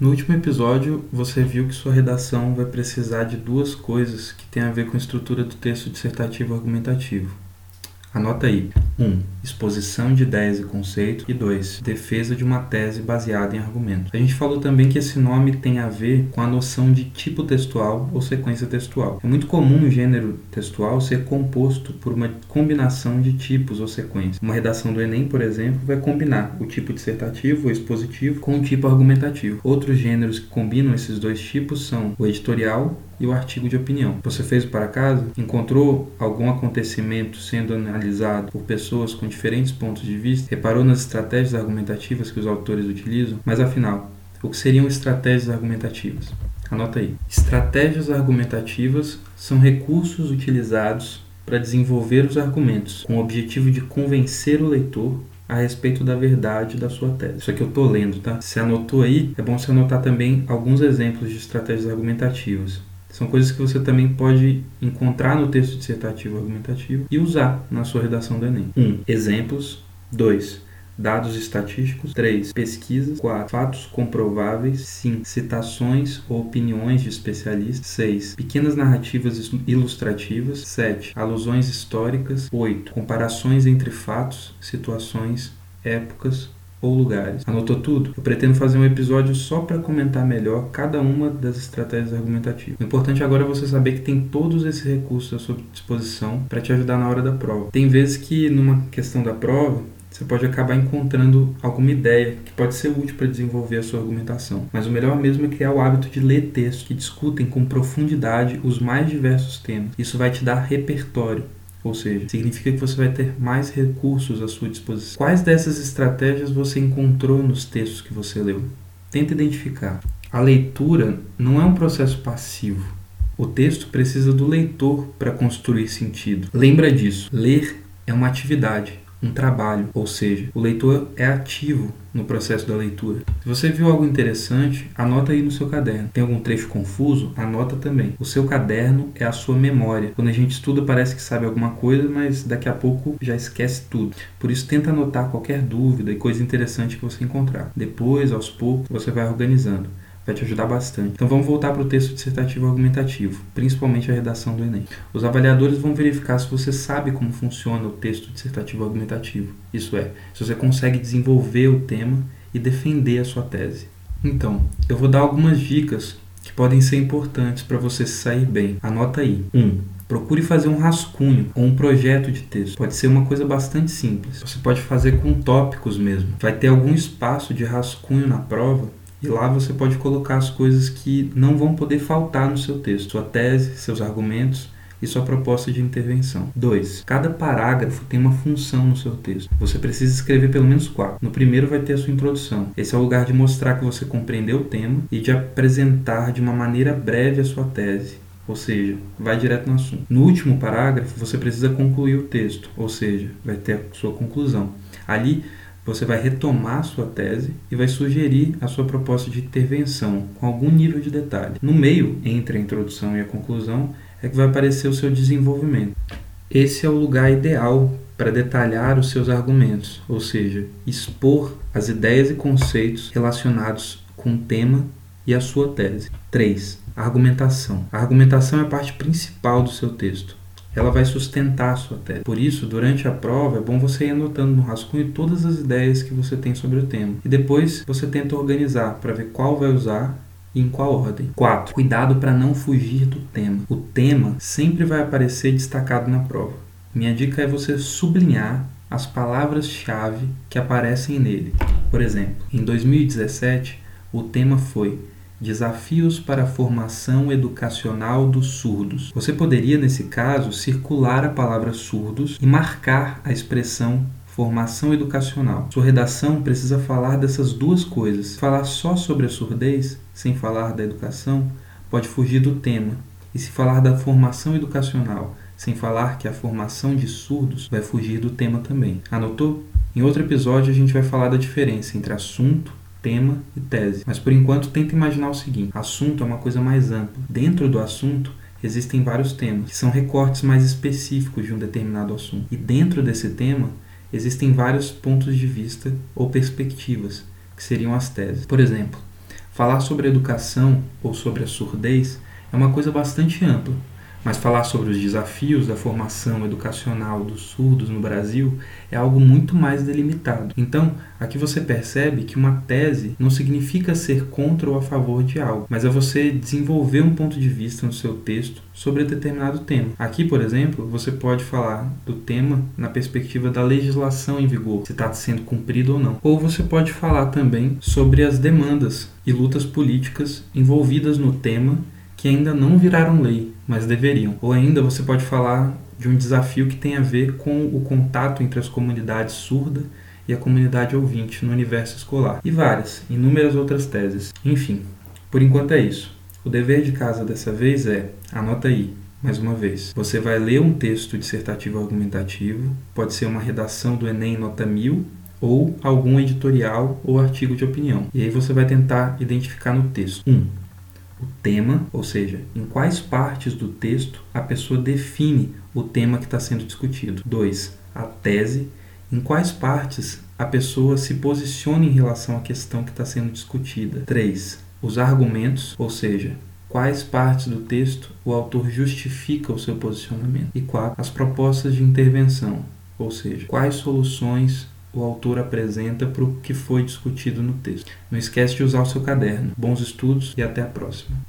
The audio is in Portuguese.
No último episódio, você viu que sua redação vai precisar de duas coisas que têm a ver com a estrutura do texto dissertativo argumentativo. Anota aí. 1. Um, exposição de ideias e conceitos. E 2. Defesa de uma tese baseada em argumentos. A gente falou também que esse nome tem a ver com a noção de tipo textual ou sequência textual. É muito comum o gênero textual ser composto por uma combinação de tipos ou sequências. Uma redação do Enem, por exemplo, vai combinar o tipo dissertativo ou expositivo com o tipo argumentativo. Outros gêneros que combinam esses dois tipos são o editorial e o artigo de opinião. Você fez o para casa? Encontrou algum acontecimento sendo analisado por pessoas com diferentes pontos de vista? Reparou nas estratégias argumentativas que os autores utilizam? Mas afinal, o que seriam estratégias argumentativas? Anota aí. Estratégias argumentativas são recursos utilizados para desenvolver os argumentos com o objetivo de convencer o leitor a respeito da verdade da sua tese. Isso aqui eu estou lendo, tá? Se anotou aí, é bom você anotar também alguns exemplos de estratégias argumentativas. São coisas que você também pode encontrar no texto dissertativo argumentativo e usar na sua redação do Enem. 1. Um, exemplos. 2. Dados estatísticos. 3. Pesquisas. 4. Fatos comprováveis. 5. Citações ou opiniões de especialistas. 6. Pequenas narrativas ilustrativas. 7. Alusões históricas. 8. Comparações entre fatos, situações, épocas ou lugares. Anotou tudo? Eu pretendo fazer um episódio só para comentar melhor cada uma das estratégias argumentativas. O importante agora é você saber que tem todos esses recursos à sua disposição para te ajudar na hora da prova. Tem vezes que numa questão da prova você pode acabar encontrando alguma ideia que pode ser útil para desenvolver a sua argumentação. Mas o melhor mesmo é criar o hábito de ler textos que discutem com profundidade os mais diversos temas. Isso vai te dar repertório ou seja, significa que você vai ter mais recursos à sua disposição. Quais dessas estratégias você encontrou nos textos que você leu? Tenta identificar. A leitura não é um processo passivo. O texto precisa do leitor para construir sentido. Lembra disso. Ler é uma atividade um trabalho, ou seja, o leitor é ativo no processo da leitura. Se você viu algo interessante, anota aí no seu caderno. Tem algum trecho confuso? Anota também. O seu caderno é a sua memória. Quando a gente estuda, parece que sabe alguma coisa, mas daqui a pouco já esquece tudo. Por isso, tenta anotar qualquer dúvida e coisa interessante que você encontrar. Depois, aos poucos, você vai organizando vai te ajudar bastante. Então vamos voltar para o texto dissertativo argumentativo, principalmente a redação do Enem. Os avaliadores vão verificar se você sabe como funciona o texto dissertativo argumentativo, isso é, se você consegue desenvolver o tema e defender a sua tese. Então, eu vou dar algumas dicas que podem ser importantes para você sair bem. Anota aí. 1. Um, Procure fazer um rascunho ou um projeto de texto. Pode ser uma coisa bastante simples. Você pode fazer com tópicos mesmo. Vai ter algum espaço de rascunho na prova e lá você pode colocar as coisas que não vão poder faltar no seu texto, sua tese, seus argumentos e sua proposta de intervenção. 2. Cada parágrafo tem uma função no seu texto. Você precisa escrever pelo menos quatro. No primeiro vai ter a sua introdução. Esse é o lugar de mostrar que você compreendeu o tema e de apresentar de uma maneira breve a sua tese. Ou seja, vai direto no assunto. No último parágrafo, você precisa concluir o texto, ou seja, vai ter a sua conclusão. Ali você vai retomar a sua tese e vai sugerir a sua proposta de intervenção com algum nível de detalhe. No meio, entre a introdução e a conclusão, é que vai aparecer o seu desenvolvimento. Esse é o lugar ideal para detalhar os seus argumentos, ou seja, expor as ideias e conceitos relacionados com o tema e a sua tese. 3. Argumentação. A argumentação é a parte principal do seu texto ela vai sustentar a sua tese. Por isso, durante a prova, é bom você ir anotando no rascunho todas as ideias que você tem sobre o tema. E depois você tenta organizar para ver qual vai usar e em qual ordem. 4. Cuidado para não fugir do tema. O tema sempre vai aparecer destacado na prova. Minha dica é você sublinhar as palavras-chave que aparecem nele. Por exemplo, em 2017, o tema foi Desafios para a formação educacional dos surdos. Você poderia, nesse caso, circular a palavra surdos e marcar a expressão formação educacional. Sua redação precisa falar dessas duas coisas. Falar só sobre a surdez, sem falar da educação, pode fugir do tema. E se falar da formação educacional, sem falar que a formação de surdos, vai fugir do tema também. Anotou? Em outro episódio a gente vai falar da diferença entre assunto tema e tese. Mas por enquanto tenta imaginar o seguinte: assunto é uma coisa mais ampla. Dentro do assunto existem vários temas, que são recortes mais específicos de um determinado assunto. E dentro desse tema existem vários pontos de vista ou perspectivas, que seriam as teses. Por exemplo, Falar sobre educação ou sobre a surdez é uma coisa bastante ampla, mas falar sobre os desafios da formação educacional dos surdos no Brasil é algo muito mais delimitado. Então, aqui você percebe que uma tese não significa ser contra ou a favor de algo, mas é você desenvolver um ponto de vista no seu texto sobre determinado tema. Aqui, por exemplo, você pode falar do tema na perspectiva da legislação em vigor, se está sendo cumprido ou não. Ou você pode falar também sobre as demandas e lutas políticas envolvidas no tema que ainda não viraram lei, mas deveriam. Ou ainda você pode falar de um desafio que tem a ver com o contato entre as comunidades surda e a comunidade ouvinte no universo escolar. E várias, inúmeras outras teses. Enfim, por enquanto é isso. O dever de casa dessa vez é, anota aí, mais uma vez. Você vai ler um texto dissertativo argumentativo, pode ser uma redação do Enem nota 1000 ou algum editorial ou artigo de opinião. E aí você vai tentar identificar no texto. 1. Um, o tema, ou seja, em quais partes do texto a pessoa define o tema que está sendo discutido. 2. A tese, em quais partes a pessoa se posiciona em relação à questão que está sendo discutida. 3. Os argumentos, ou seja, quais partes do texto o autor justifica o seu posicionamento. E 4. As propostas de intervenção, ou seja, quais soluções o autor apresenta para o que foi discutido no texto. Não esquece de usar o seu caderno. Bons estudos e até a próxima.